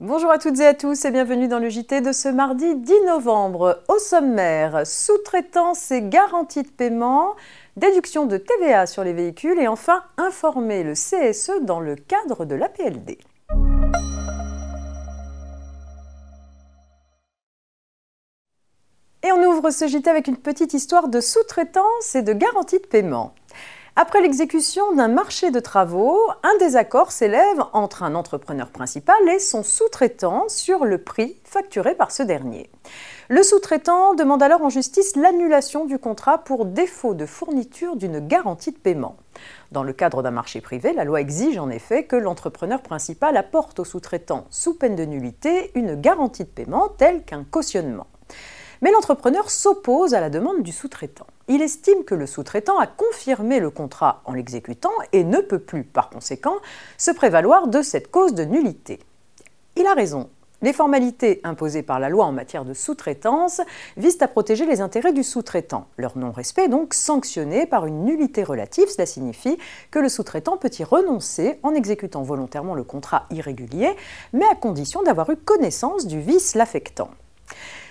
Bonjour à toutes et à tous et bienvenue dans le JT de ce mardi 10 novembre. Au sommaire, sous-traitance et garantie de paiement, déduction de TVA sur les véhicules et enfin informer le CSE dans le cadre de l'APLD. Et on ouvre ce JT avec une petite histoire de sous-traitance et de garantie de paiement. Après l'exécution d'un marché de travaux, un désaccord s'élève entre un entrepreneur principal et son sous-traitant sur le prix facturé par ce dernier. Le sous-traitant demande alors en justice l'annulation du contrat pour défaut de fourniture d'une garantie de paiement. Dans le cadre d'un marché privé, la loi exige en effet que l'entrepreneur principal apporte au sous-traitant, sous peine de nullité, une garantie de paiement telle qu'un cautionnement. Mais l'entrepreneur s'oppose à la demande du sous-traitant. Il estime que le sous-traitant a confirmé le contrat en l'exécutant et ne peut plus, par conséquent, se prévaloir de cette cause de nullité. Il a raison. Les formalités imposées par la loi en matière de sous-traitance visent à protéger les intérêts du sous-traitant. Leur non-respect est donc sanctionné par une nullité relative. Cela signifie que le sous-traitant peut y renoncer en exécutant volontairement le contrat irrégulier, mais à condition d'avoir eu connaissance du vice l'affectant.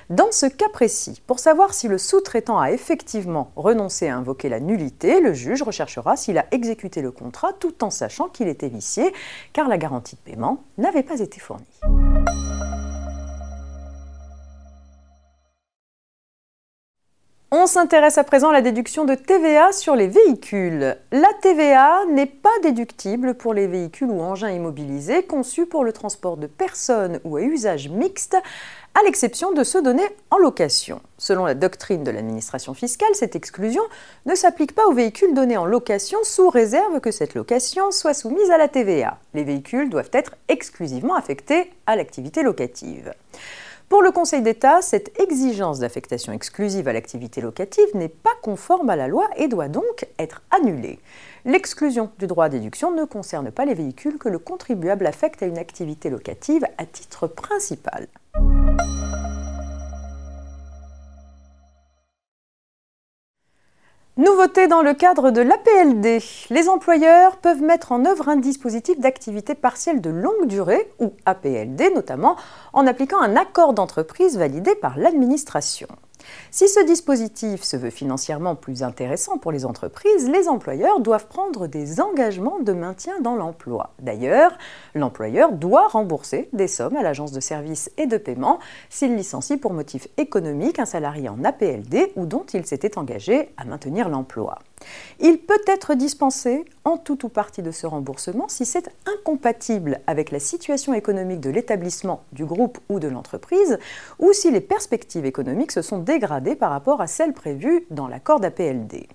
Dans ce cas précis, pour savoir si le sous-traitant a effectivement renoncé à invoquer la nullité, le juge recherchera s'il a exécuté le contrat tout en sachant qu'il était vicié, car la garantie de paiement n'avait pas été fournie. On s'intéresse à présent à la déduction de TVA sur les véhicules. La TVA n'est pas déductible pour les véhicules ou engins immobilisés conçus pour le transport de personnes ou à usage mixte, à l'exception de ceux donnés en location. Selon la doctrine de l'administration fiscale, cette exclusion ne s'applique pas aux véhicules donnés en location sous réserve que cette location soit soumise à la TVA. Les véhicules doivent être exclusivement affectés à l'activité locative. Pour le Conseil d'État, cette exigence d'affectation exclusive à l'activité locative n'est pas conforme à la loi et doit donc être annulée. L'exclusion du droit à déduction ne concerne pas les véhicules que le contribuable affecte à une activité locative à titre principal. Nouveauté dans le cadre de l'APLD, les employeurs peuvent mettre en œuvre un dispositif d'activité partielle de longue durée, ou APLD notamment, en appliquant un accord d'entreprise validé par l'administration. Si ce dispositif se veut financièrement plus intéressant pour les entreprises, les employeurs doivent prendre des engagements de maintien dans l'emploi. D'ailleurs, l'employeur doit rembourser des sommes à l'agence de services et de paiement s'il licencie pour motif économique un salarié en APLD ou dont il s'était engagé à maintenir l'emploi. Il peut être dispensé en tout ou partie de ce remboursement si c'est incompatible avec la situation économique de l'établissement, du groupe ou de l'entreprise, ou si les perspectives économiques se sont dégradées par rapport à celles prévues dans l'accord d'APLD.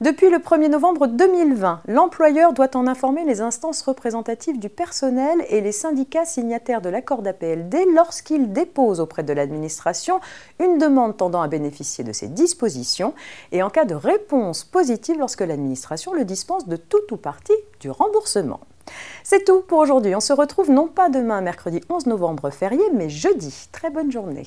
Depuis le 1er novembre 2020, l'employeur doit en informer les instances représentatives du personnel et les syndicats signataires de l'accord d'APLD lorsqu'ils déposent auprès de l'administration une demande tendant à bénéficier de ces dispositions et en cas de réponse positive lorsque l'administration le dispense de tout ou partie du remboursement. C'est tout pour aujourd'hui. On se retrouve non pas demain, mercredi 11 novembre férié, mais jeudi. Très bonne journée.